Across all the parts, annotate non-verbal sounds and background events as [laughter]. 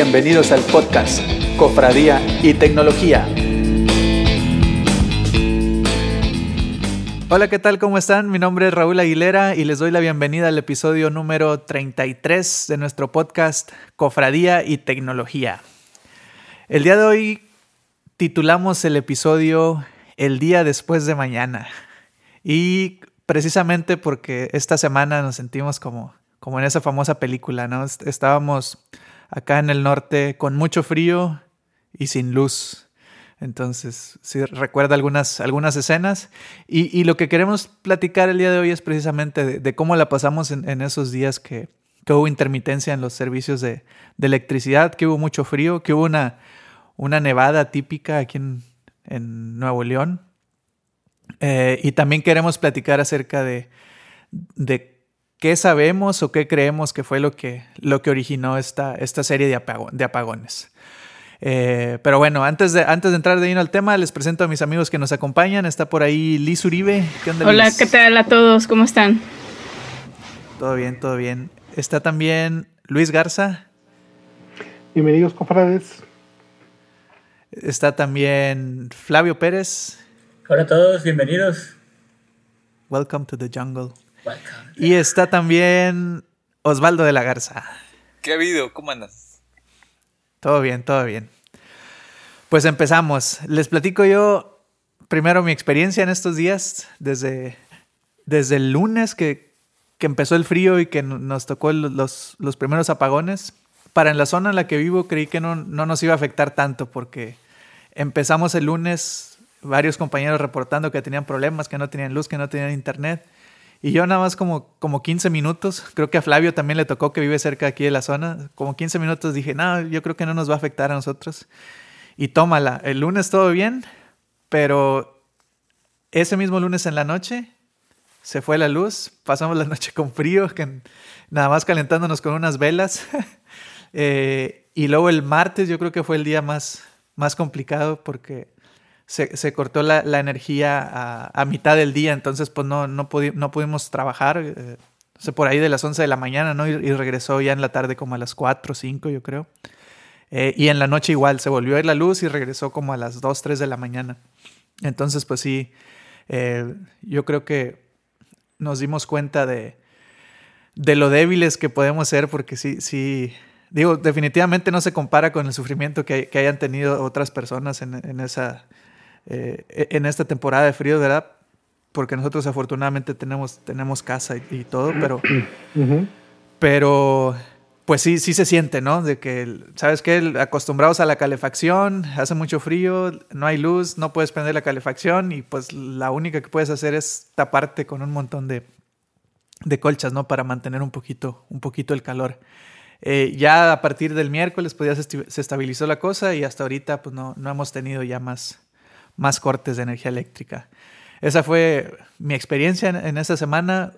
Bienvenidos al podcast Cofradía y Tecnología. Hola, ¿qué tal? ¿Cómo están? Mi nombre es Raúl Aguilera y les doy la bienvenida al episodio número 33 de nuestro podcast Cofradía y Tecnología. El día de hoy titulamos el episodio El día después de mañana. Y precisamente porque esta semana nos sentimos como, como en esa famosa película, ¿no? Estábamos acá en el norte con mucho frío y sin luz. Entonces, sí, recuerda algunas, algunas escenas. Y, lo que queremos platicar el día de hoy es precisamente de, cómo la pasamos en, esos días que, hubo intermitencia en los servicios de, electricidad, que hubo mucho frío, que hubo una, nevada típica aquí en, Nuevo León. Eh, y también queremos platicar acerca de, de qué sabemos o qué creemos que fue lo que, lo que originó esta, esta serie de, de apagones. Eh, pero bueno, antes de, antes de entrar de lleno al tema, les presento a mis amigos que nos acompañan. Está por ahí Liz Uribe. ¿Qué onda, Hola, ¿qué tal a todos? ¿Cómo están? Todo bien, todo bien. Está también Luis Garza. Bienvenidos, confrades. Está también Flavio Pérez. Hola a todos, bienvenidos. Welcome to the jungle. Y está también Osvaldo de la Garza. ¿Qué ha habido? ¿Cómo andas? Todo bien, todo bien. Pues empezamos. Les platico yo primero mi experiencia en estos días, desde, desde el lunes que, empezó el frío y que nos tocó los, los, primeros apagones. Para en la zona en la que vivo creí que no, no nos iba a afectar tanto porque empezamos el lunes varios compañeros reportando que tenían problemas, que no tenían luz, que no tenían internet. Y yo nada más como, como 15 minutos, creo que a Flavio también le tocó que vive cerca aquí de la zona, como 15 minutos dije, no, yo creo que no nos va a afectar a nosotros. Y tómala, el lunes todo bien, pero ese mismo lunes en la noche se fue la luz, pasamos la noche con frío, que nada más calentándonos con unas velas. [laughs] Eh, y luego el martes yo creo que fue el día más, más complicado porque se, cortó la, energía a, mitad del día, entonces pues no, no, no pudimos trabajar. Eh, por ahí de las 11 de la mañana, ¿no? Y, regresó ya en la tarde como a las 4 o 5, yo creo. Eh, y en la noche igual, se volvió a ir la luz y regresó como a las 2, 3 de la mañana. Entonces, pues sí, eh, yo creo que nos dimos cuenta de, de lo débiles que podemos ser, porque sí, sí, digo, definitivamente no se compara con el sufrimiento que, hayan tenido otras personas en esa eh, en esta temporada de frío, ¿verdad? Porque nosotros afortunadamente tenemos, tenemos casa y, todo, pero, [clears throat] pero pues sí, sí se siente, ¿no? De que, ¿sabes qué? Acostumbrados a la calefacción, hace mucho frío, no hay luz, no puedes prender la calefacción y pues la única que puedes hacer es taparte con un montón de, de colchas, ¿no? Para mantener un poquito, un poquito el calor. Eh, ya a partir del miércoles pues ya se, estabilizó la cosa y hasta ahorita pues no, no hemos tenido ya más, más cortes de energía eléctrica. Esa fue mi experiencia en, esta semana.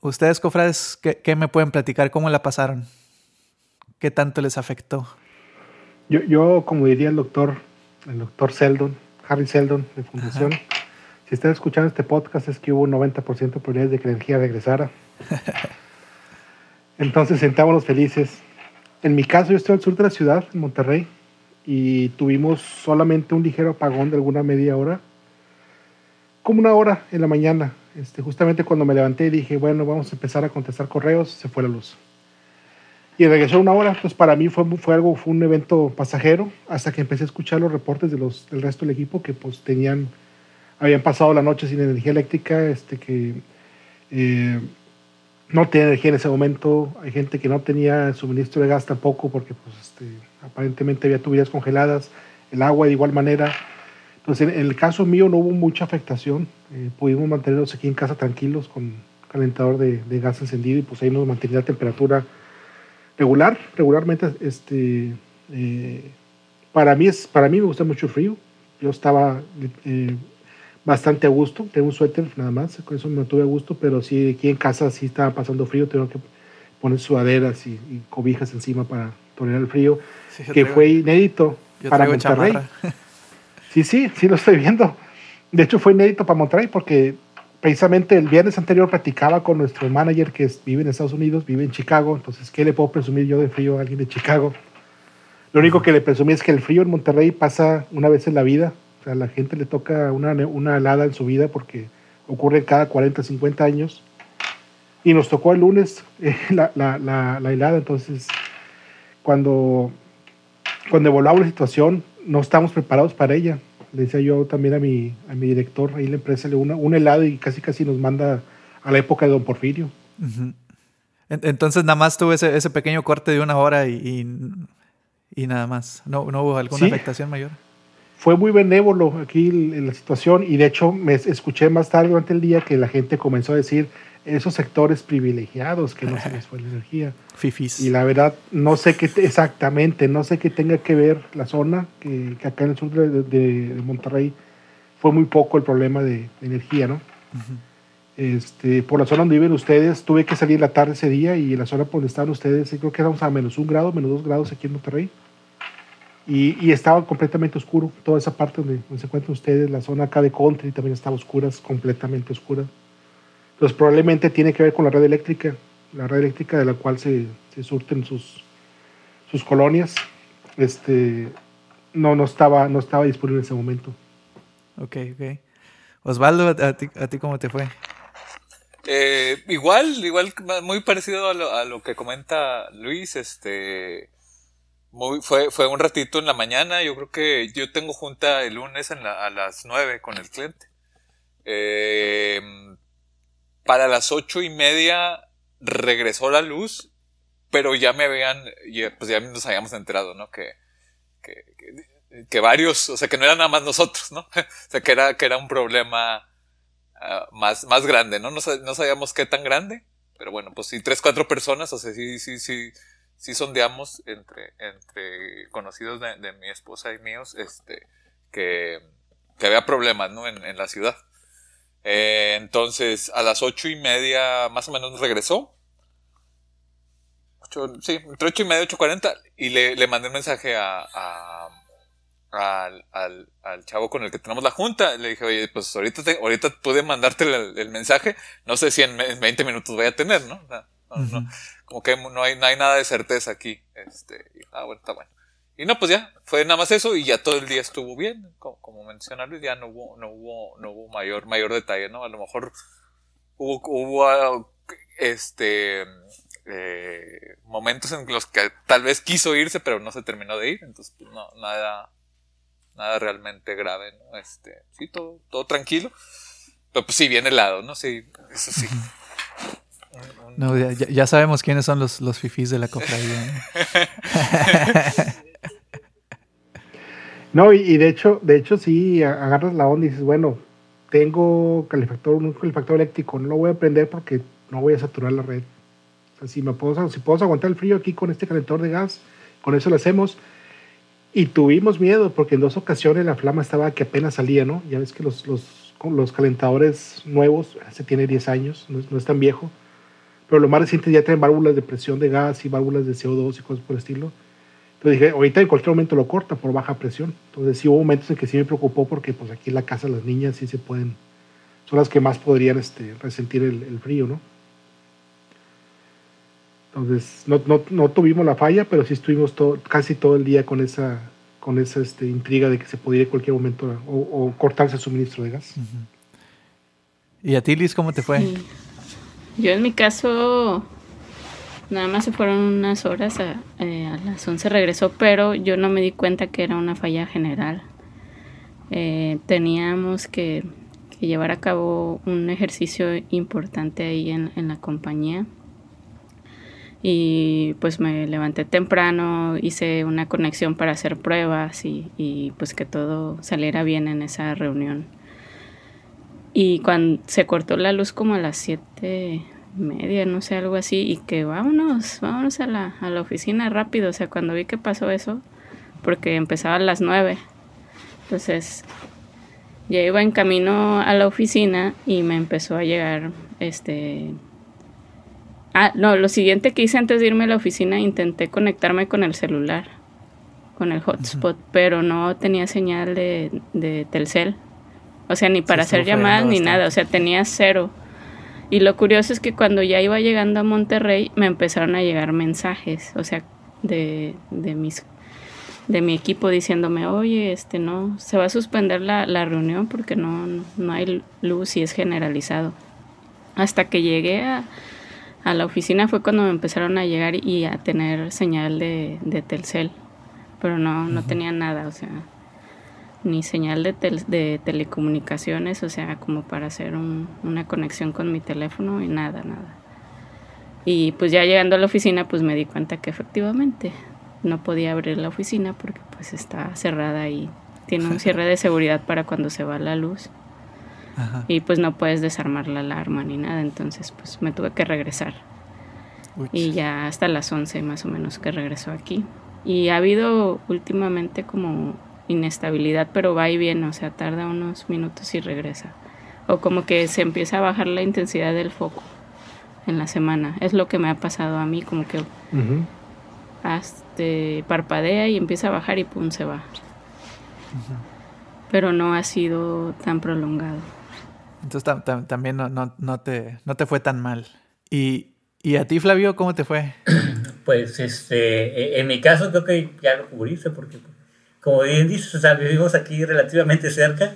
Ustedes, cofrades, ¿qué, me pueden platicar? ¿Cómo la pasaron? ¿Qué tanto les afectó? Yo, yo como diría el doctor, el doctor Seldon, Harry Seldon de Fundación, si están escuchando este podcast es que hubo un 90% de probabilidades de que la energía regresara. [laughs] Entonces sentámonos felices. En mi caso, yo estoy al sur de la ciudad, en Monterrey, y tuvimos solamente un ligero apagón de alguna media hora, como una hora en la mañana. Este, justamente cuando me levanté dije, bueno, vamos a empezar a contestar correos, se fue la luz. Y regresó una hora, pues para mí fue, fue algo, fue un evento pasajero, hasta que empecé a escuchar los reportes de los, del resto del equipo que pues tenían, habían pasado la noche sin energía eléctrica, este, que eh, no tenía energía en ese momento, hay gente que no tenía suministro de gas tampoco porque pues este, aparentemente había tuberías congeladas, el agua de igual manera. Entonces, en, el caso mío no hubo mucha afectación. Eh, pudimos mantenernos aquí en casa tranquilos con calentador de, gas encendido y pues ahí nos mantenía la temperatura regular, regularmente. Este, eh, para, mí es, para mí me gusta mucho el frío. Yo estaba eh, bastante a gusto. Tengo un suéter nada más, con eso me mantuve a gusto, pero sí, aquí en casa sí estaba pasando frío. Tengo que poner sudaderas y, y cobijas encima para tolerar el frío que fue inédito para Monterrey. [laughs] sí, sí, sí lo estoy viendo. De hecho, fue inédito para Monterrey porque precisamente el viernes anterior platicaba con nuestro manager que vive en Estados Unidos, vive en Chicago. Entonces, ¿qué le puedo presumir yo de frío a alguien de Chicago? Lo único que le presumí es que el frío en Monterrey pasa una vez en la vida. O sea, a la gente le toca una, una helada en su vida porque ocurre cada 40, 50 años. Y nos tocó el lunes [laughs] eh, la, la, la, la, helada. Entonces, cuando, cuando la situación, no estamos preparados para ella. Le decía yo también a mi, a mi director, ahí la empresa, le una, un helado y casi casi nos manda a la época de Don Porfirio. Entonces nada más tuve ese, ese, pequeño corte de una hora y, y, y nada más. No, no hubo alguna sí. afectación mayor. Fue muy benévolo aquí la situación y de hecho me escuché más tarde durante el día que la gente comenzó a decir esos sectores privilegiados que no se les fue la energía. Fifis. Y la verdad, no sé qué exactamente, no sé qué tenga que ver la zona, que, que acá en el sur de, de, de, Monterrey fue muy poco el problema de, de energía, ¿no? Uh -huh. este, por la zona donde viven ustedes, tuve que salir la tarde ese día y en la zona por donde estaban ustedes, creo que éramos a menos un grado, menos dos grados aquí en Monterrey. Y, y, estaba completamente oscuro, toda esa parte donde, donde se encuentran ustedes, la zona acá de country también estaba oscura, completamente oscura. Entonces probablemente tiene que ver con la red eléctrica, la red eléctrica de la cual se, se surten sus, sus colonias. Este, no, no, estaba, no estaba disponible en ese momento. Ok, ok. Osvaldo, ¿a ti, a ti cómo te fue? Eh, igual, igual, muy parecido a lo, a lo, que comenta Luis, este, muy, fue, fue un ratito en la mañana, yo creo que yo tengo junta el lunes en la, a las 9 con el cliente. Eh, para las ocho y media regresó la luz, pero ya me habían, pues ya nos habíamos enterado, ¿no? Que, que, que, varios, o sea, que no eran nada más nosotros, ¿no? [laughs] o sea, que era, que era un problema uh, más, más grande, ¿no? ¿no? Sabíamos qué tan grande, pero bueno, pues sí, tres, cuatro personas, o sea, sí, sí, sí, sí sondeamos entre, entre conocidos de, de mi esposa y míos, este, que, que había problemas, ¿no? En, en la ciudad. Eh, entonces, a las ocho y media más o menos regresó. Ocho, sí, entre ocho y media, ocho cuarenta. Y le, le mandé un mensaje a, a, a al, al, al, chavo con el que tenemos la junta. Le dije, oye, pues ahorita, te, ahorita pude mandarte el, el, mensaje. No sé si en, en 20 minutos voy a tener, ¿no? No, no, uh -huh. no, como que no hay, no hay nada de certeza aquí. Este, ah, bueno, está bueno. Y no, pues ya, fue nada más eso y ya todo el día estuvo bien, como, como menciona Luis, ya no hubo, no hubo, no hubo mayor, mayor detalle, ¿no? A lo mejor hubo, hubo este, eh, momentos en los que tal vez quiso irse, pero no se terminó de ir, entonces pues no, nada, nada realmente grave, ¿no? Este, sí, todo, todo tranquilo, pero pues sí, bien helado, ¿no? Sí, eso sí. No, ya, ya, sabemos quiénes son los, los fifís de la cofradía. No, [laughs] y, y, de hecho, de hecho sí, agarras la onda y dices, bueno, tengo calefactor, un calefactor eléctrico, no lo voy a prender porque no voy a saturar la red. O sea, si me puedo, si puedo aguantar el frío aquí con este calentor de gas, con eso lo hacemos. Y tuvimos miedo porque en dos ocasiones la flama estaba que apenas salía, ¿no? Ya ves que los, los, los calentadores nuevos, hace tiene 10 años, no, no es tan viejo, pero lo más reciente ya traen válvulas de presión de gas y válvulas de CO2 y cosas por el estilo. Entonces dije, ahorita en cualquier momento lo corta por baja presión. Entonces sí hubo momentos en que sí me preocupó porque pues aquí en la casa las niñas sí se pueden, son las que más podrían este, resentir el, el frío, ¿no? Entonces no, no, no, tuvimos la falla, pero sí estuvimos todo, casi todo el día con esa, con esa este, intriga de que se podría en cualquier momento o, o cortarse el suministro de gas. Uh -huh. ¿Y a ti, Liz, cómo te fue? Sí. Yo en mi caso Nada más se fueron unas horas, a, eh, las 11 regresó, pero yo no me di cuenta que era una falla general. Eh, teníamos que, llevar a cabo un ejercicio importante ahí en, la compañía. Y pues me levanté temprano, hice una conexión para hacer pruebas y, y pues que todo saliera bien en esa reunión. Y cuando se cortó la luz como a las 7 media, no sé, algo así, y que vámonos, vámonos a la, a la oficina rápido, o sea, cuando vi que pasó eso, porque empezaba a las nueve, entonces ya iba en camino a la oficina y me empezó a llegar, este... Ah, no, lo siguiente que hice antes de irme a la oficina, intenté conectarme con el celular, con el hotspot, uh -huh. pero no tenía señal de, de Telcel. O sea, ni para hacer llamadas ni nada, o sea, tenía cero. Y lo curioso es que cuando ya iba llegando a Monterrey me empezaron a llegar mensajes, o sea, de, de mis de mi equipo diciéndome, oye, este no, se va a suspender la, la reunión porque no, no hay luz y es generalizado. Hasta que llegué a, a la oficina fue cuando me empezaron a llegar y a tener señal de, de Telcel, pero no, no tenía nada, o sea, ni señal de, de telecomunicaciones, o sea, como para hacer un, una conexión con mi teléfono y nada, nada. Y pues ya llegando a la oficina, pues me di cuenta que efectivamente no podía abrir la oficina porque pues está cerrada y tiene un [laughs] cierre de seguridad para cuando se va la luz. Y pues no puedes desarmar la alarma ni nada, entonces pues me tuve que regresar. Y ya hasta las 11 más o menos que regresó aquí. Y ha habido últimamente como inestabilidad, pero va y viene, o sea, tarda unos minutos y regresa. O como que se empieza a bajar la intensidad del foco en la semana. Es lo que me ha pasado a mí, como que hasta parpadea y empieza a bajar y pum, se va. Pero no ha sido tan prolongado. Entonces también no, no, no, te, no te fue tan mal. ¿Y, ¿Y a ti, Flavio, cómo te fue? [clears throat] Pues este, e, en mi caso creo que ya lo cubriste porque, como bien dices, o sea, vivimos aquí relativamente cerca.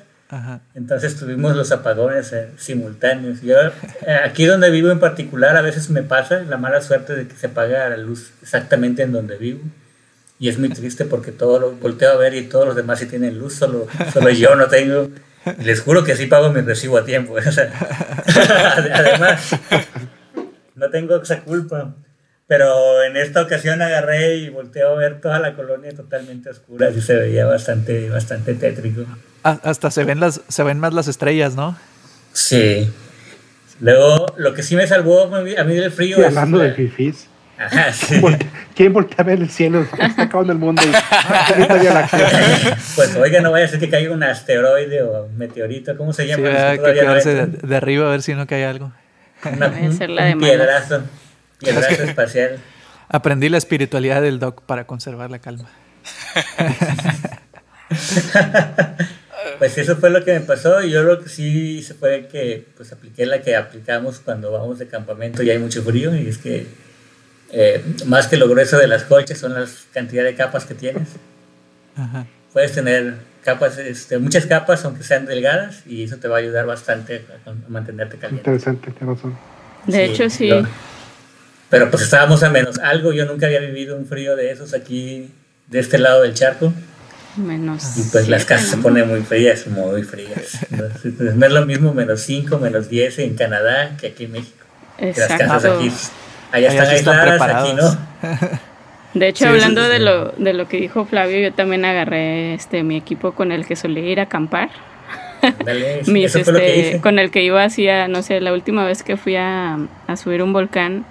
Entonces tuvimos los apagones eh, simultáneos. Yo, eh, aquí donde vivo en particular, a veces me pasa la mala suerte de que se apaga la luz exactamente en donde vivo. Y es muy triste porque todo lo volteo a ver y todos los demás sí tienen luz, solo, solo yo no tengo. Y les juro que sí pago mi recibo a tiempo. [laughs] [laughs] además, no tengo esa culpa. Pero en esta ocasión agarré y volteé a ver toda la colonia totalmente oscura y se veía bastante, bastante tétrico. Hasta se ven, las, se ven más las estrellas, ¿no? Sí. Luego, lo que sí me salvó a mí del frío es... hablando de fifís. Ajá, [laughs] sí. ¿Quién voltea a ver el cielo? [laughs] Está acabando el mundo. [laughs] pues oiga, no vaya a ser que caiga un asteroide o meteorito, ¿cómo se llama? Sí, que quedarse de, arriba a ver si no cae algo. Una, un, piedrazo. Piedrazo espacial. Aprendí la espiritualidad del Doc para conservar la calma. [laughs] pues eso fue lo que me pasó y yo lo que sí se fue que pues apliqué la que aplicamos cuando vamos de campamento y hay mucho frío y es que eh, más que lo grueso de las coches son las cantidad de capas que tienes. Puedes tener capas, este, muchas capas aunque sean delgadas y eso te va a ayudar bastante a, mantenerte caliente. Interesante, qué razón. De hecho sí. Pero pues estábamos a menos algo, yo nunca había vivido un frío de esos aquí, de este lado del charco. Menos. Y pues las casas se ponen muy frías, muy frías. no es lo mismo menos 5, menos 10 en Canadá que aquí en México. Exacto. las casas aquí, allá están aisladas, aquí no. [laughs] De hecho, hablando de lo, de lo que dijo Flavio, yo también agarré este mi equipo con el que solía ir a acampar. [laughs] Mis, este, con el que iba hacía, no sé, la última vez que fui a, a subir un volcán,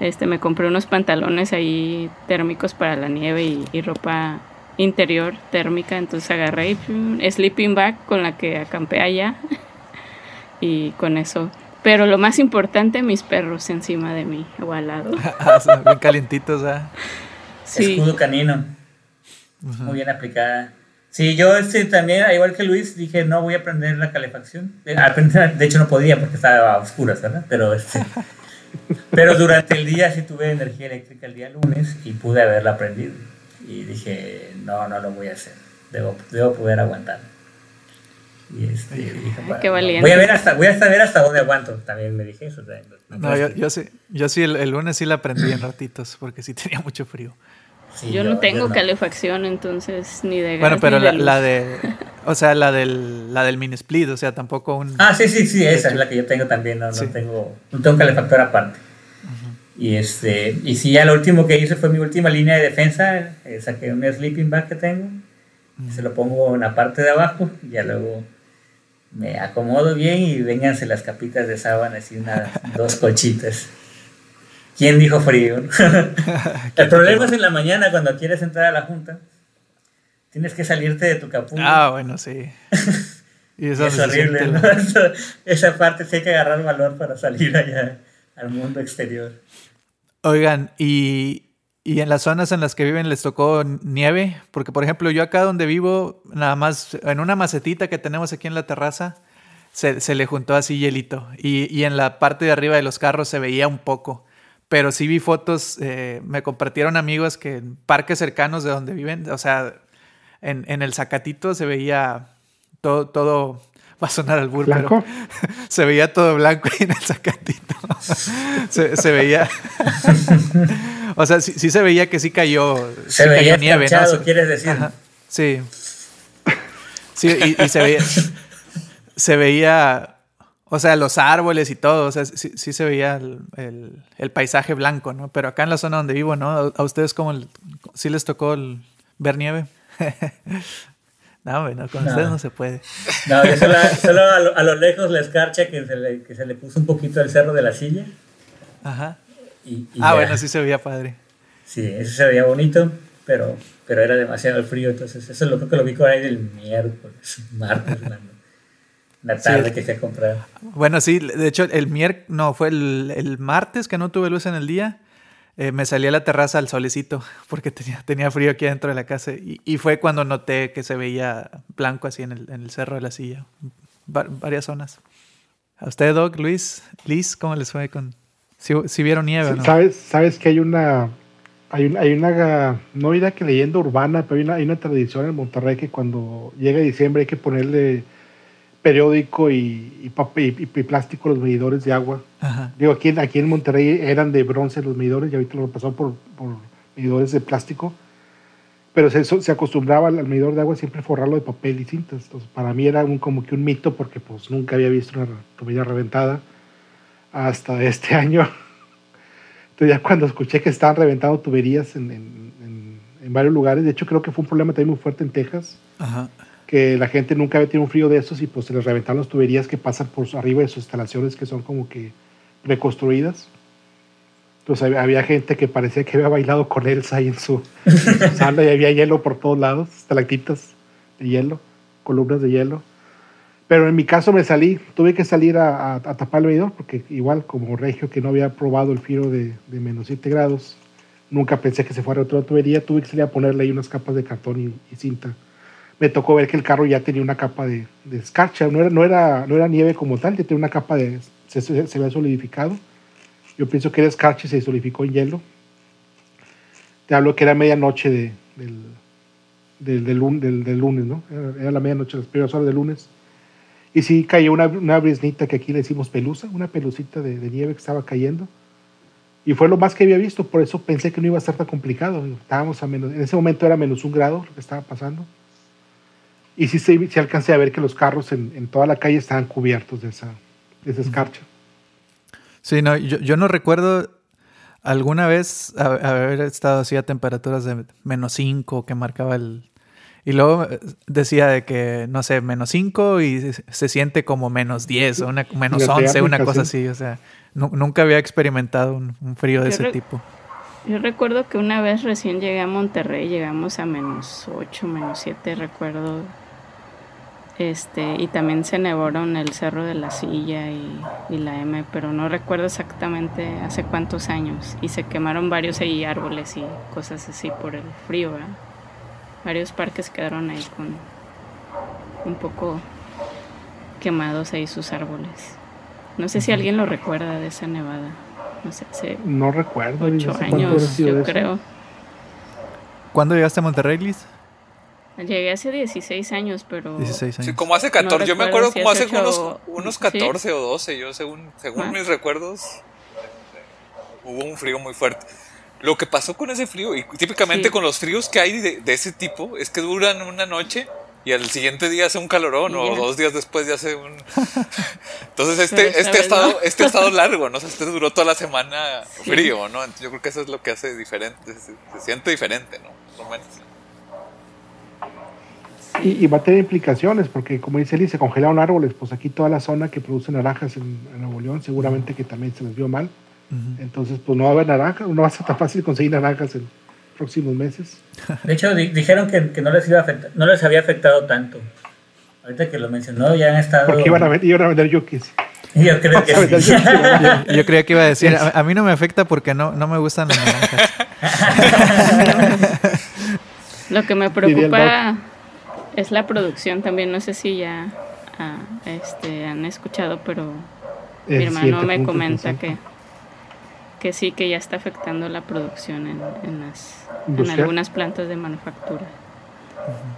este, me compré unos pantalones ahí térmicos para la nieve y, ropa interior térmica, entonces agarré y, sleeping bag con la que acampé allá [laughs] y con eso. Pero lo más importante, mis perros encima de mí [laughs] o al lado. Ah, bien calientitos, ¿ah? Sí. Escudo canino. Muy bien aplicada. Sí, yo este, también, igual que Luis, dije, no voy a prender la calefacción. Eh, de hecho no podía porque estaba a oscuras, ¿verdad? Pero este, [laughs] Pero durante el día sí tuve energía eléctrica el día lunes y pude haberla aprendido. Y dije, no, no lo voy a hacer. Debo, debo poder aguantar. Y este, dije, Qué valiente. Voy a ver hasta, voy a ver hasta dónde aguanto. También me dije eso. No, yo, yo, sí, yo sí el, el, lunes sí la aprendí en ratitos porque sí tenía mucho frío yo, no tengo calefacción, entonces ni de gas. Bueno, pero la, de. [laughs] O sea, la del, la del mini split, o sea, tampoco un. Ah, sí, sí, sí, esa es la que yo tengo también. No, tengo, no tengo calefactor aparte. Y este y sí, ya lo último que hice fue mi última línea de defensa. Eh, saqué un sleeping bag que tengo. Se lo pongo en la parte de abajo. Y ya luego me acomodo bien y vénganse las capitas de sábanas y unas [laughs] dos colchitas. ¿Quién dijo frío? [laughs] [laughs] el problema es en la mañana cuando quieres entrar a la junta. Tienes que salirte de tu capullo. Ah, bueno, sí. [laughs] Y eso es horrible, ¿no? esa parte sí hay que agarrar valor para salir allá al mundo exterior. Oigan, ¿y, ¿y en las zonas en las que viven les tocó nieve? Porque, por ejemplo, yo acá donde vivo, nada más en una macetita que tenemos aquí en la terraza, se, se le juntó así hielito. Y, y en la parte de arriba de los carros se veía un poco pero sí vi fotos, eh, me compartieron amigos que en parques cercanos de donde viven, o sea, en, en el Zacatito se veía todo, todo, va a sonar al burro, pero [laughs] se veía todo blanco en el Zacatito. [laughs] se, se, veía, [laughs] o sea, sí, sí, se veía que sí cayó, se sí veía cayó nieve, ¿no? quieres decir. Ajá, sí. Sí, y, y se veía, se veía o sea, los árboles y todo, o sea, sí, sí se veía el, el, el, paisaje blanco, ¿no? Pero acá en la zona donde vivo, ¿no? ¿A, a ustedes cómo el, sí les tocó el, ver nieve? [laughs] no, bueno, con no. ustedes no se puede. No, yo solo, solo a, lo, a, lo, lejos la escarcha que se, le, que se le puso un poquito el cerro de la silla. Ajá. Y, y ah, ya. bueno, sí se veía padre. Sí, eso se veía bonito, pero, pero era demasiado el frío, entonces eso es lo creo que lo vi por ahí del miércoles, [laughs] martes. La tarde sí. que se comprado. Bueno, sí, de hecho, el miércoles, no, fue el, el, martes que no tuve luz en el día. Eh, me salí a la terraza al solecito [laughs] porque tenía, tenía frío aquí adentro de la casa. Y, y, fue cuando noté que se veía blanco así en el, en el cerro de la silla. Va, varias zonas. ¿A usted, Doc, Luis? Liz, ¿cómo les fue con.? Si, si vieron nieve no? ¿Sabes, sabes que hay una. Hay una, hay una, no dirá que leyenda urbana, pero hay una, hay una tradición en Monterrey que cuando llega diciembre hay que ponerle periódico y, y, papel, y, y, plástico los medidores de agua. Ajá. Digo, aquí, aquí en Monterrey eran de bronce los medidores y ahorita lo pasó por, por medidores de plástico. Pero se, se acostumbraba al, medidor de agua siempre forrarlo de papel y cintas. Entonces, para mí era un, como que un mito porque pues nunca había visto una tubería reventada hasta este [laughs] año. Entonces ya cuando escuché que estaban reventando tuberías en, en, en, en varios lugares, de hecho creo que fue un problema también muy fuerte en Texas. Ajá que la gente nunca había tenido un frío de estos y pues se les reventaron las tuberías que pasan por arriba de sus instalaciones que son como que reconstruidas. Entonces había gente que parecía que había bailado con Elsa ahí en su, en [laughs] su sala y había hielo por todos lados, estalactitas de hielo, columnas de hielo. Pero en mi caso me salí, tuve que salir a, a, a tapar el medidor porque igual como regio que no había probado el frío de, de menos 7 grados, nunca pensé que se fuera otra tubería, tuve que salir a ponerle ahí unas capas de cartón y, y cinta me tocó ver que el carro ya tenía una capa de, de escarcha, no era, no, era, no era nieve como tal, ya tenía una capa de... se, se, se había solidificado. Yo pienso que era escarcha y se solidificó en hielo. Te hablo que era medianoche de, del, del, del, del, del lunes, ¿no? Era, la medianoche, las primeras horas del lunes. Y sí cayó una, una brisnita que aquí le decimos pelusa, una pelucita de, de nieve que estaba cayendo. Y fue lo más que había visto, por eso pensé que no iba a ser tan complicado. Estábamos a menos, en ese momento era menos un grado lo que estaba pasando y sí, sí, sí alcancé a ver que los carros en, en, toda la calle estaban cubiertos de esa, de esa escarcha. Sí, no, yo, yo no recuerdo alguna vez haber estado así a temperaturas de menos 5 que marcaba el... Y luego decía de que, no sé, menos 5 y se siente como menos 10 o una, menos 11, una cosa así. O sea, nunca había experimentado un, un frío de yo ese tipo. Yo recuerdo que una vez recién llegué a Monterrey, llegamos a menos 8, menos 7, recuerdo este, y también se nevaron el Cerro de la Silla y, y, la M, pero no recuerdo exactamente hace cuántos años. Y se quemaron varios ahí árboles y cosas así por el frío, ¿verdad? Varios parques quedaron ahí con un poco quemados ahí sus árboles. No sé si alguien lo recuerda de esa nevada. No sé, hace no recuerdo. Ocho años, yo creo. ¿Cuándo llegaste a Monterrey, Liz? Llegué hace 16 años, pero... 16 años. Sí, como hace 14. No yo me acuerdo si como hace hecho... unos, unos 14 ¿Sí? o 12. Yo, según, según ah. mis recuerdos, hubo un frío muy fuerte. Lo que pasó con ese frío, y típicamente sí. con los fríos que hay de, de, ese tipo, es que duran una noche y al siguiente día hace un calorón, o dos días después ya hace un. [laughs] Entonces, este, este, ha estado, [laughs] este ha estado largo, ¿no? O sea, este duró toda la semana frío, ¿no? Entonces, yo creo que eso es lo que hace diferente, se, se siente diferente, ¿no? Por lo menos. Y, y, va a tener implicaciones, porque como dice Eli, se congelaron árboles, pues aquí toda la zona que produce naranjas en, en Nuevo León, seguramente que también se les vio mal. Uh -huh. Entonces, pues no va a haber naranjas, no va a ser tan fácil conseguir naranjas en próximos meses. [laughs] De hecho, di dijeron que, que, no, les iba a afectar, no les había afectado tanto. Ahorita que lo mencionó, ya han estado. Porque iban a, vender, iban a vender yukis. [laughs] Yo creo que [laughs] sí. yo, yo, creía que iba a decir, a, a, mí no me afecta porque no, no me gustan las naranjas. Lo que me preocupa es la producción también. No sé si ya uh, este, han escuchado, pero es mi hermano me comenta que, que sí, que ya está afectando la producción en, en, las, en algunas plantas de manufactura.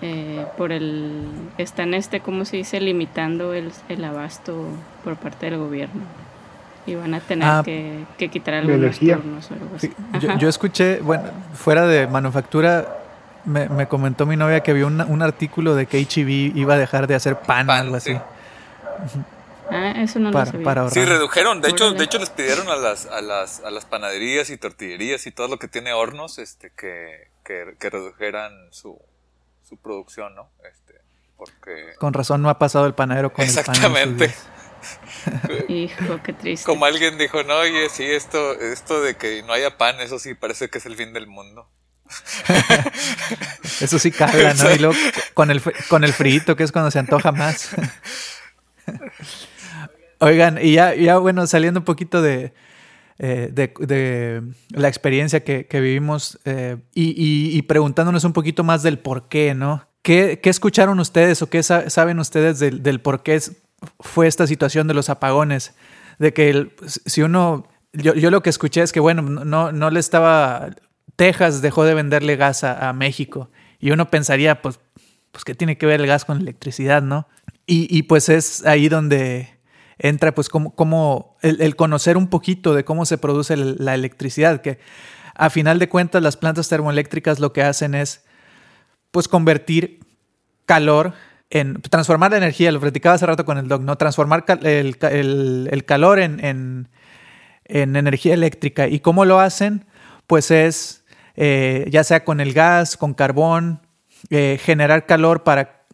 Eh, por el están este cómo se dice limitando el, el, abasto por parte del gobierno. Y van a tener ah, que, que, quitar algunos turnos o algo así. yo, yo, escuché bueno fuera de manufactura me, me comentó mi novia que había un, un artículo de que HEB iba a dejar de hacer pan, algo así Ah, eso no lo sabía. sí, redujeron. De hecho, de hecho les pidieron a las, a las, a las panaderías y tortillerías y todo lo que tiene hornos, este, que, que, que redujeran su, su producción, ¿no? Este, porque... Con razón no ha pasado el panadero con Exactamente. el pan. [laughs] Hijo, qué triste. Como alguien dijo, no, oye, sí, esto, esto de que no haya pan, eso sí parece que es el fin del mundo. [laughs] eso sí cala, ¿no? Y luego con el, con el frito, que es cuando se antoja más. [laughs] Oigan, y ya, ya bueno, saliendo un poquito de, eh, de, la experiencia que, vivimos eh, y, preguntándonos un poquito más del por qué, ¿no? ¿Qué, escucharon ustedes o qué saben ustedes del, por qué fue esta situación de los apagones? De que si uno, yo, lo que escuché es que, bueno, no, no le estaba, Texas dejó de venderle gas a, México y uno pensaría, pues, pues, ¿qué tiene que ver el gas con electricidad, no? Y, y pues es ahí donde entra pues como, como el, conocer un poquito de cómo se produce la electricidad, que a final de cuentas las plantas termoeléctricas lo que hacen es pues convertir calor en transformar la energía, lo platicaba hace rato con el doc, ¿no? Transformar el, calor en, en, energía eléctrica. ¿Y cómo lo hacen? Pues es eh, ya sea con el gas, con carbón, eh, generar calor para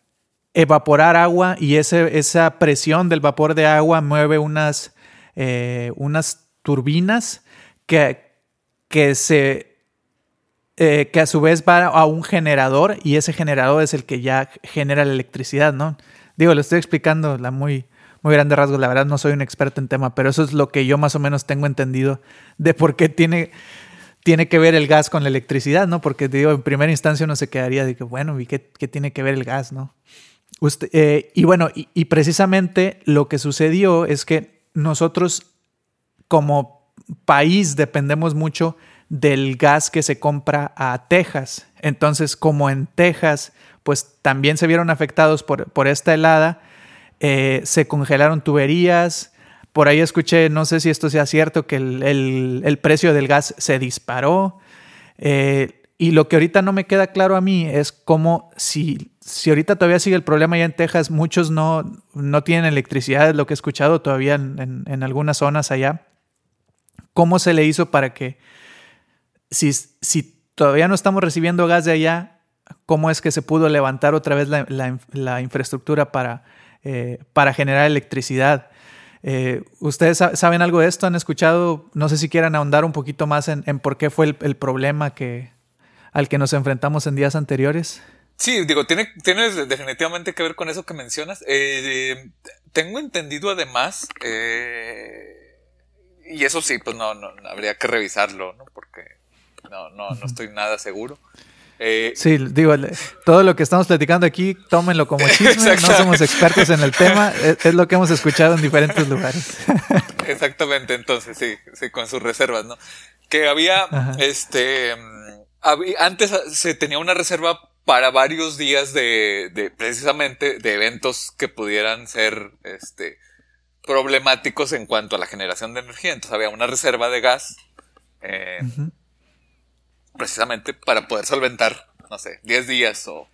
evaporar agua y ese, esa presión del vapor de agua mueve unas, eh, unas turbinas que, que se que a su vez va a un generador y ese generador es el que ya genera la electricidad, ¿no? Digo, lo estoy explicando la muy, muy grande rasgos, la verdad no soy un experto en tema, pero eso es lo que yo más o menos tengo entendido de por qué tiene, tiene que ver el gas con la electricidad, ¿no? Porque digo, en primera instancia uno se quedaría de que, bueno, ¿y qué, tiene que ver el gas, ¿no? Eh, y bueno, y, precisamente lo que sucedió es que nosotros como país dependemos mucho del gas que se compra a Texas. Entonces, como en Texas, pues también se vieron afectados por, por esta helada, eh, se congelaron tuberías. Por ahí escuché, no sé si esto sea cierto, que el, precio del gas se disparó. Eh, y lo que ahorita no me queda claro a mí es cómo si si ahorita todavía sigue el problema ya en Texas, muchos no, no tienen electricidad, es lo que he escuchado todavía en, algunas zonas allá. ¿Cómo se le hizo para que, si, si todavía no estamos recibiendo gas de allá, cómo es que se pudo levantar otra vez la, infraestructura para, eh, para generar electricidad? Eh, ¿Ustedes saben algo de esto? ¿Han escuchado? No sé si quieran ahondar un poquito más en, por qué fue el, el problema que, al que nos enfrentamos en días anteriores. Sí, digo, tiene, tiene definitivamente que ver con eso que mencionas. Eh, tengo entendido además, eh, y eso sí, pues no, no, habría que revisarlo, ¿no? Porque no, no, no estoy nada seguro. Eh, sí, digo, todo lo que estamos platicando aquí, tómenlo como [laughs] chisme, no somos expertos en el tema, es, lo que hemos escuchado en diferentes lugares. [laughs] Exactamente, entonces, sí, sí, con sus reservas, ¿no? Que había, este, antes se tenía una reserva para varios días de, de, precisamente de eventos que pudieran ser este problemáticos en cuanto a la generación de energía. Entonces había una reserva de gas eh, precisamente para poder solventar, no sé, 10 días o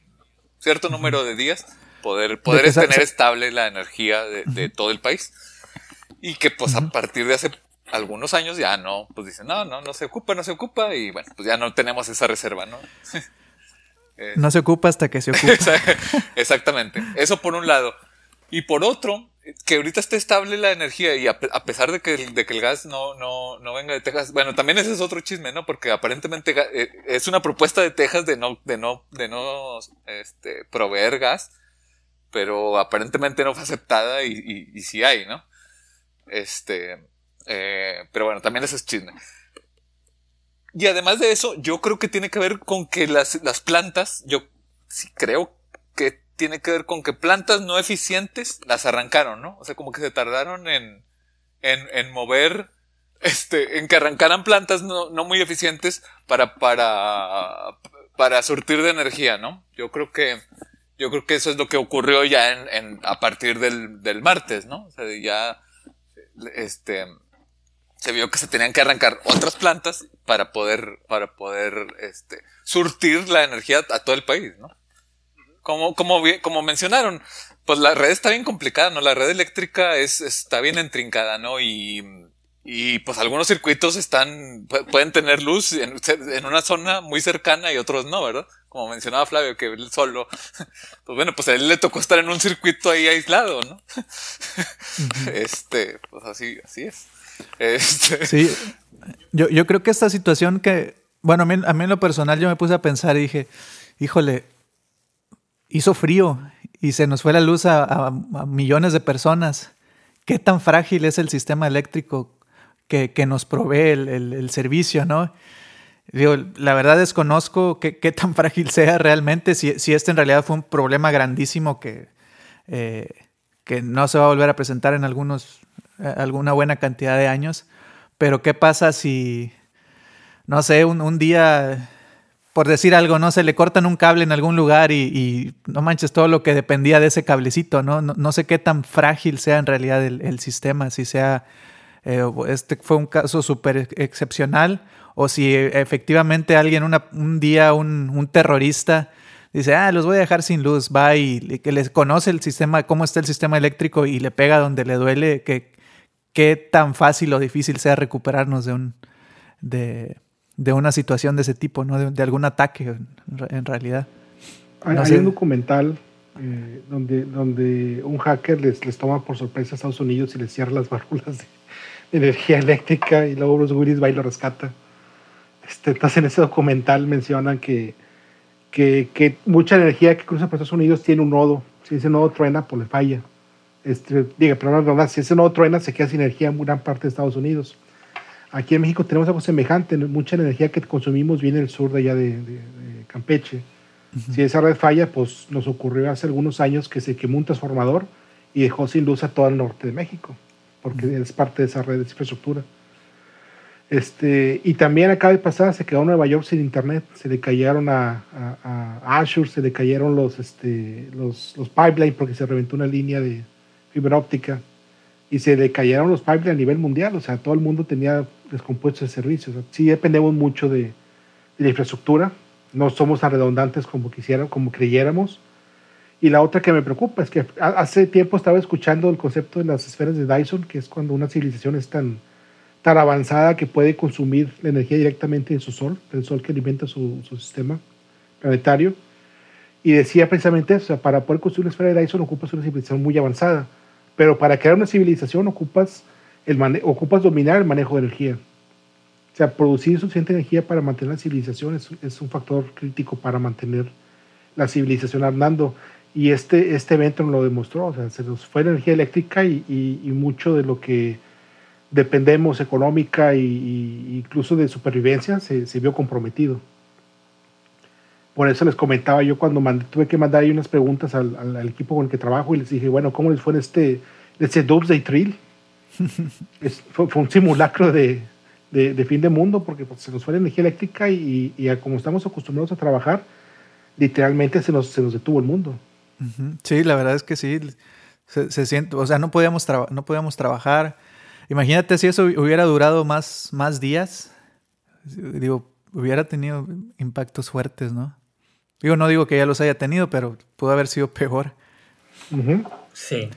cierto número de días, poder, poder tener estable la energía de, todo el país. Y que pues a partir de hace algunos años ya no, pues dicen, no, no, no se ocupa, no se ocupa y bueno, pues ya no tenemos esa reserva, ¿no? [laughs] no se ocupa hasta que se ocupa. [laughs] Exactamente. Eso por un lado. Y por otro, que ahorita esté estable la energía y a, pesar de que, el, de que el gas no, no, no venga de Texas, bueno, también ese es otro chisme, ¿no? Porque aparentemente eh, es una propuesta de Texas de no, de no, de no este, proveer gas, pero aparentemente no fue aceptada y, y, y sí hay, ¿no? Este, eh, pero bueno, también ese es chisme. Y además de eso, yo creo que tiene que ver con que las, las plantas, yo sí creo tiene que ver con que plantas no eficientes las arrancaron, ¿no? O sea, como que se tardaron en, en, en mover [laughs] este, en que arrancaran plantas no, no muy eficientes para, para, para surtir de energía, ¿no? Yo creo que, yo creo que eso es lo que ocurrió ya en, en a partir del, del martes, ¿no? O sea, ya, este, se vio que se tenían que arrancar otras plantas para poder, para poder, este, surtir la energía a todo el país, ¿no? Como, como, como mencionaron, pues la red está bien complicada, ¿no? La red eléctrica es, está bien entrincada, ¿no? Y, y pues algunos circuitos están, pueden tener luz en, en, una zona muy cercana y otros no, ¿verdad? Como mencionaba Flavio, que él solo, [laughs] pues bueno, pues a él le tocó estar en un circuito ahí aislado, ¿no? [laughs] Este, pues así, así es. Este. Sí, yo, yo creo que esta situación que, bueno, a mí, a mí en lo personal yo me puse a pensar y dije, híjole, hizo frío y se nos fue la luz a, millones de personas. ¿Qué tan frágil es el sistema eléctrico que, nos provee el, servicio, no? Digo, la verdad desconozco qué, qué tan frágil sea realmente, si, si, este en realidad fue un problema grandísimo que, eh, que no se va a volver a presentar en algunos, eh, alguna buena cantidad de años. Pero ¿qué pasa si, no sé, un, un día por decir algo, ¿no? Se le cortan un cable en algún lugar y, no manches todo lo que dependía de ese cablecito, ¿no? No, sé qué tan frágil sea en realidad el, sistema, si sea, eh, este fue un caso súper excepcional o si efectivamente alguien un día, un, terrorista, dice, ah, los voy a dejar sin luz, va y que les conoce el sistema, cómo está el sistema eléctrico y le pega donde le duele, que qué tan fácil o difícil sea recuperarnos de un... De, de una situación de ese tipo, ¿no? De, algún ataque en, realidad. hay, un documental eh, donde, donde un hacker les, les toma por sorpresa a Estados Unidos y les cierra las válvulas de, energía eléctrica y luego Bruce Willis va y lo rescata. Este, entonces en ese documental mencionan que, que, que, mucha energía que cruza por Estados Unidos tiene un nodo. Si ese nodo truena, pues le falla. Este, diga, pero no, si ese nodo truena, se queda sin energía en gran parte de Estados Unidos. Aquí en México tenemos algo semejante, mucha energía que consumimos viene del sur de allá de, Campeche. Si esa red falla, pues nos ocurrió hace algunos años que se quemó un transformador y dejó sin luz a todo el norte de México, porque es parte de esa red de infraestructura. Este, y también acaba de pasar, se quedó Nueva York sin internet, se le cayeron a, a, Azure, se le cayeron los, este, los, los pipelines porque se reventó una línea de fibra óptica y se le cayeron los pipelines a nivel mundial, o sea, todo el mundo tenía descompuestos de servicios. Sí dependemos mucho de, la infraestructura, no somos tan redundantes como quisieran, como creyéramos. Y la otra que me preocupa es que hace tiempo estaba escuchando el concepto de las esferas de Dyson, que es cuando una civilización es tan, tan avanzada que puede consumir la energía directamente de su sol, del sol que alimenta su, su sistema planetario. Y decía precisamente eso, para poder construir una esfera de Dyson ocupas una civilización muy avanzada, pero para crear una civilización ocupas el ocupas dominar el manejo de energía. O sea, producir suficiente energía para mantener la civilización es, un factor crítico para mantener la civilización andando. Y este, este evento nos lo demostró. O sea, se nos fue la energía eléctrica y, y, mucho de lo que dependemos económica e incluso de supervivencia se, se, vio comprometido. Por eso les comentaba yo cuando tuve que mandar ahí unas preguntas al, al, equipo con el que trabajo y les dije, bueno, ¿cómo les fue en este, este Doomsday Trill? [laughs] fue, un simulacro de, de, fin de mundo porque pues, se nos fue la energía eléctrica y, y, como estamos acostumbrados a trabajar, literalmente se nos, se nos detuvo el mundo. Sí, la verdad es que sí. Se, se siente, o sea, no podíamos, no podíamos trabajar. Imagínate si eso hubiera durado más, más días. Digo, hubiera tenido impactos fuertes, ¿no? Digo, no digo que ya los haya tenido, pero pudo haber sido peor. Sí.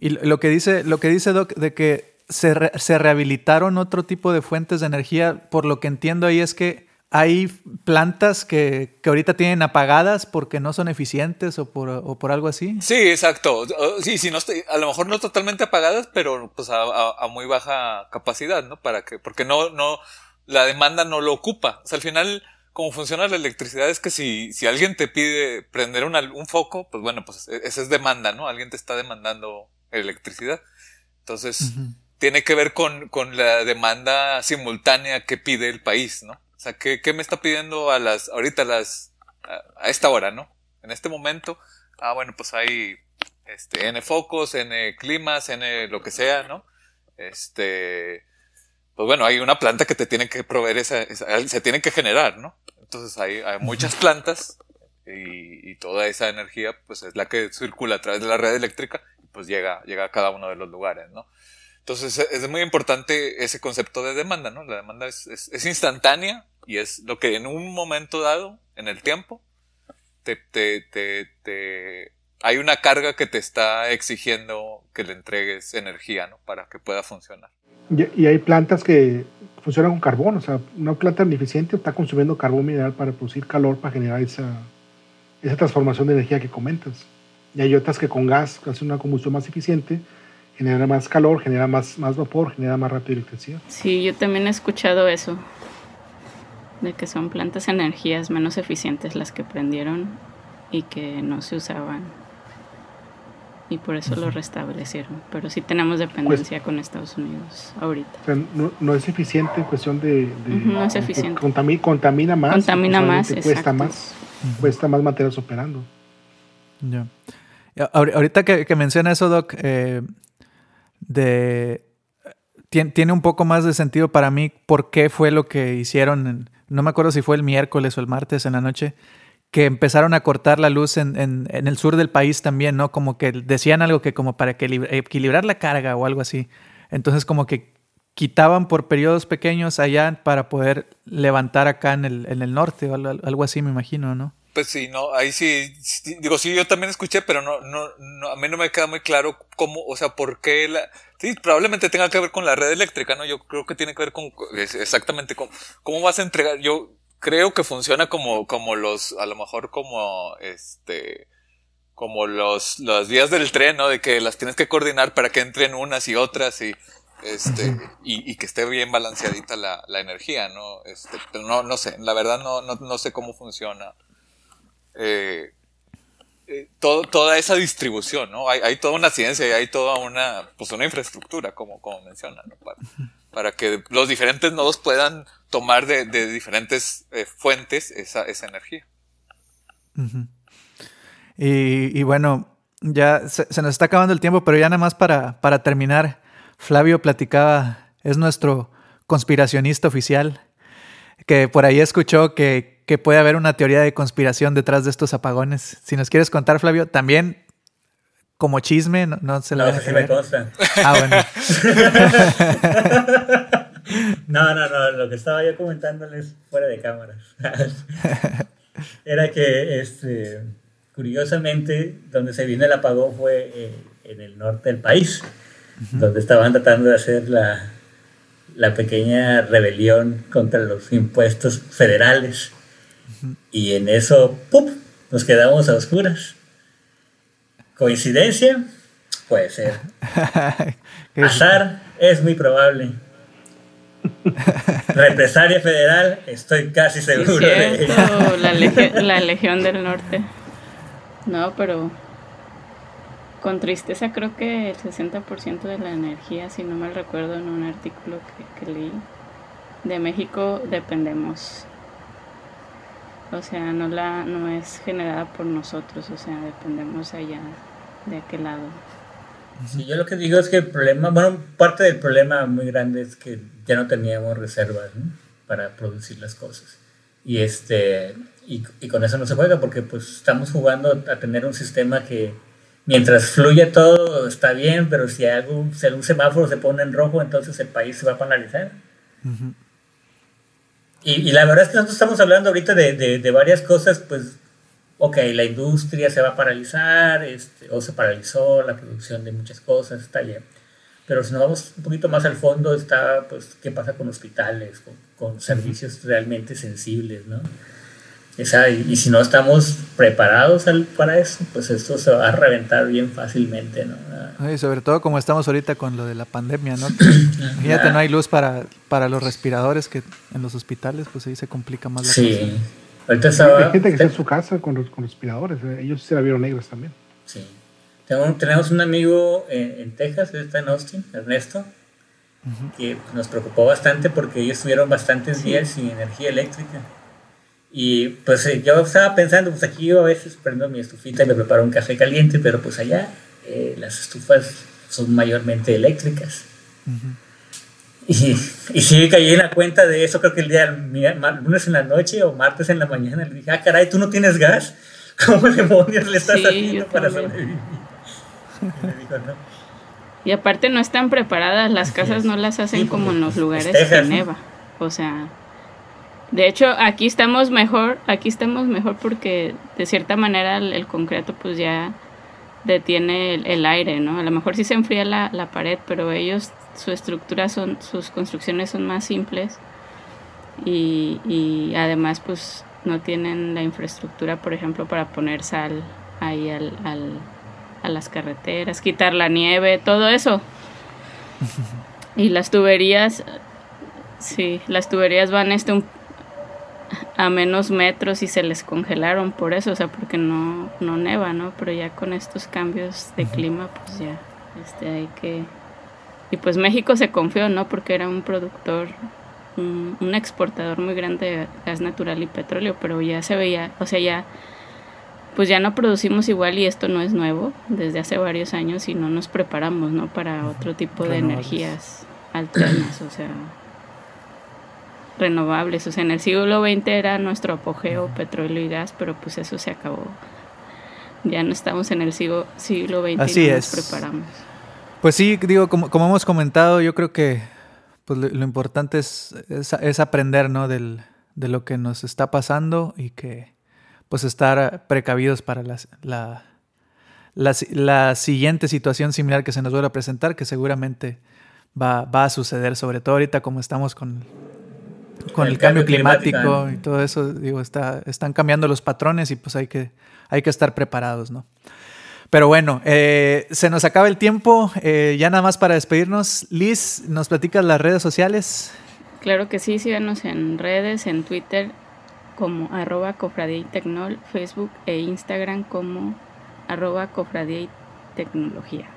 Y lo que dice, lo que dice Doc, de que se, se, rehabilitaron otro tipo de fuentes de energía, por lo que entiendo ahí es que hay plantas que, que ahorita tienen apagadas porque no son eficientes o por, o por algo así. Sí, exacto. Sí, sí, no a lo mejor no totalmente apagadas, pero pues a, muy baja capacidad, ¿no? Para que, porque no, no, la demanda no lo ocupa. O sea, al final, como funciona la electricidad es que si, si alguien te pide prender un foco, pues bueno, pues e, esa es demanda, ¿no? Alguien te está demandando electricidad. Entonces, tiene que ver con, con, la demanda simultánea que pide el país, ¿no? O sea, ¿qué, qué me está pidiendo a las, ahorita a las, a, esta hora, ¿no? En este momento, ah, bueno, pues hay, este, N focos, N climas, N lo que sea, ¿no? Este, pues bueno, hay una planta que te tiene que proveer esa, se tiene que generar, ¿no? Entonces hay, hay muchas plantas y, y, toda esa energía pues es la que circula a través de la red eléctrica pues llega, llega a cada uno de los lugares, ¿no? Entonces es muy importante ese concepto de demanda, ¿no? La demanda es, es, es instantánea y es lo que en un momento dado, en el tiempo, te, te, te, te, hay una carga que te está exigiendo que le entregues energía, ¿no? Para que pueda funcionar. Y, hay plantas que funcionan con carbón, o sea, una planta ineficiente está consumiendo carbón mineral para producir calor, para generar esa, esa transformación de energía que comentas. Y hay otras que con gas hacen una combustión más eficiente, genera más calor, genera más, más vapor, genera más rápido electricidad. Sí, yo también he escuchado eso, de que son plantas energías menos eficientes las que prendieron y que no se usaban. Y por eso lo restablecieron. Pero sí tenemos dependencia pues, con Estados Unidos ahorita. O sea, no, no, es eficiente en cuestión de... de uh -huh, no es eficiente. Contamina, contamina más. Contamina más, cuesta más. Cuesta más mantenerlos operando. Ya. Ahorita que, menciona eso, Doc, eh, de tiene un poco más de sentido para mí por qué fue lo que hicieron, no me acuerdo si fue el miércoles o el martes en la noche, que empezaron a cortar la luz en, en, en el sur del país también, ¿no? Como que decían algo que como para equilibrar la carga o algo así. Entonces como que quitaban por periodos pequeños allá para poder levantar acá en el norte o algo así, me imagino, ¿no? Pues sí, no, ahí sí, sí, digo, sí, yo también escuché, pero no, no, no, a mí no me queda muy claro cómo, o sea, por qué la, sí, probablemente tenga que ver con la red eléctrica, ¿no? Yo creo que tiene que ver con, exactamente con, cómo vas a entregar, yo creo que funciona como, como los, a lo mejor como, este, como los, las vías del tren, ¿no? De que las tienes que coordinar para que entren unas y otras y, este, y, y, que esté bien balanceadita la, la energía, ¿no? Este, pero no, no sé, la verdad no, no, no sé cómo funciona eh, eh, toda esa distribución, ¿no? Hay, toda una ciencia y hay toda una, pues una infraestructura, como, como mencionan, ¿no? Para, que los diferentes nodos puedan tomar de, diferentes eh, fuentes esa, esa energía. Y, y, bueno, ya se, se, nos está acabando el tiempo, pero ya nada más para, para terminar, Flavio platicaba, es nuestro conspiracionista oficial, que por ahí escuchó que, que puede haber una teoría de conspiración detrás de estos apagones. Si nos quieres contar, Flavio, también como chisme, no, no se lo No, sí me consta. Ah, bueno. [laughs] no, no, no, lo que estaba yo comentándoles fuera de cámaras. [laughs] Era que, este, curiosamente, donde se vino el apagón fue eh, en el norte del país, uh -huh. donde estaban tratando de hacer la, la pequeña rebelión contra los impuestos federales. Y en eso, ¡pum! Nos quedamos a oscuras. ¿Coincidencia? Puede ser. [laughs] Azar es muy probable. [laughs] Represalia federal, estoy casi seguro sí, de ello. La, Legión, la Legión del Norte. No, pero con tristeza creo que el 60% de la energía, si no mal recuerdo en un artículo que, que leí, de México dependemos o sea, no, la, no es generada por nosotros, o sea, dependemos allá de aquel lado. Sí, yo lo que digo es que el problema, bueno, parte del problema muy grande es que ya no teníamos reservas ¿no? para producir las cosas. Y, este, y, y, con eso no se juega porque pues estamos jugando a tener un sistema que mientras fluye todo está bien, pero si, algo, si algún semáforo se pone en rojo, entonces el país se va a paralizar. Uh -huh. Y, y, la verdad es que nosotros estamos hablando ahorita de, de, de, varias cosas, pues, ok, la industria se va a paralizar, este, o se paralizó la producción de muchas cosas, está bien. Pero si nos vamos un poquito más al fondo, está, pues, qué pasa con hospitales, con, con servicios realmente sensibles, ¿no? Y, y, si no estamos preparados al, para eso, pues esto se va a reventar bien fácilmente, ¿no? Y sobre todo como estamos ahorita con lo de la pandemia, ¿no? [clears throat] Imagínate, no hay luz para, para los respiradores que en los hospitales, pues ahí se complica más la sí. cosa. Ahorita estaba, hay gente que está en su casa con, con respiradores, eh, ellos se la vieron negros también. Sí. Tenemos un amigo en, en Texas, está en Austin, Ernesto, uh -huh. que nos preocupó bastante porque ellos estuvieron bastantes sí. días sin energía eléctrica. Y pues eh, yo estaba pensando, pues aquí yo a veces prendo mi estufita y me preparo un café caliente, pero pues allá eh, las estufas son mayormente eléctricas. Uh -huh. Y, y sí, caí en la cuenta de eso, creo que el día lunes en la noche o martes en la mañana. Le dije, ah, caray, ¿tú no tienes gas? [laughs] ¿Cómo demonios le estás haciendo para sobrevivir? Y aparte no están preparadas, las casas no las hacen como en los lugares de neva. O sea, de hecho aquí estamos mejor, aquí estamos mejor porque de cierta manera el, concreto pues ya detiene el, aire, ¿no? A lo mejor sí se enfría la, la pared, pero ellos, su estructura son, sus construcciones son más simples y, y además pues no tienen la infraestructura, por ejemplo, para poner sal ahí al, al a las carreteras, quitar la nieve, todo eso. [laughs] y las tuberías, sí, las tuberías van este a menos metros y se les congelaron por eso, o sea, porque no, no neva, ¿no? Pero ya con estos cambios de clima, pues ya este, hay que... Y pues México se confió, ¿no? Porque era un productor, un, un exportador muy grande de gas natural y petróleo, pero ya se veía, o sea, ya pues ya no producimos igual y esto no es nuevo desde hace varios años y no nos preparamos, ¿no? Para otro tipo de energías alternas, o sea, renovables. O sea, en el siglo XX era nuestro apogeo petróleo y gas, pero pues eso se acabó. Ya no estamos en el siglo, siglo XX y no nos preparamos. Pues sí, digo, como, como hemos comentado, yo creo que pues lo, importante es, es, aprender, ¿no? Del, de lo que nos está pasando y que pues estar precavidos para la, la, siguiente situación similar que se nos vuelva a presentar, que seguramente va, a suceder, sobre todo ahorita como estamos con, con el, cambio, climático, y todo eso, digo, está, están cambiando los patrones y pues hay que, hay que estar preparados, ¿no? Pero bueno, eh, se nos acaba el tiempo. Eh, ya nada más para despedirnos. Liz, ¿nos platicas las redes sociales? Claro que sí, síganos en redes, en Twitter como arroba cofradía y tecnol, Facebook e Instagram como arroba cofradía y tecnología.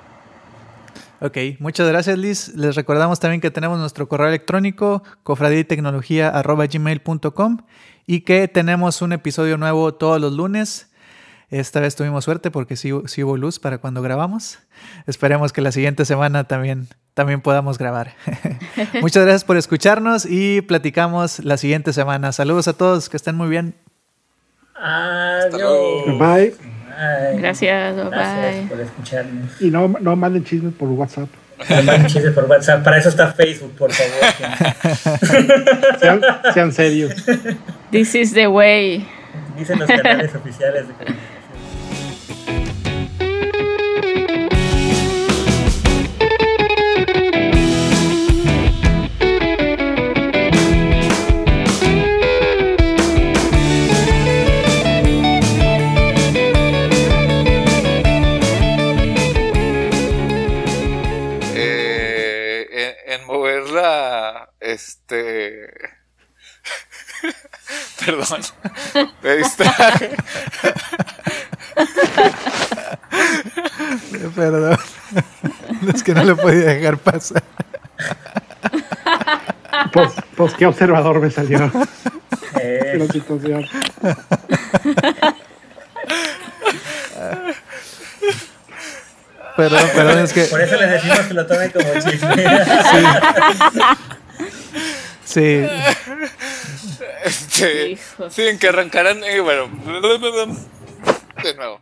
Ok, muchas gracias Liz. Les recordamos también que tenemos nuestro correo electrónico cofradía y tecnología arroba gmail.com y que tenemos un episodio nuevo todos los lunes. Esta vez tuvimos suerte porque sí, sí hubo luz para cuando grabamos. Esperemos que la siguiente semana también también podamos grabar. [laughs] Muchas gracias por escucharnos y platicamos la siguiente semana. Saludos a todos, que estén muy bien. Adiós. Bye. Gracias, bye. Gracias por escucharnos. Y no, no manden chismes por WhatsApp. No manden chismes por WhatsApp. Para eso está Facebook, por favor. [laughs] sean, sean serios. This is the way. Dicen los canales oficiales de Este. [laughs] Perdón. Me [laughs] distraje. [laughs] Perdón. Es que no lo podía dejar pasar. Pues, pues qué observador me salió. Eh. La situación. Perdón, perdón, es que. Por eso les decimos que lo tomen como chisme. Sí. Este, sí, en que arrancarán. Eh, bueno, de nuevo.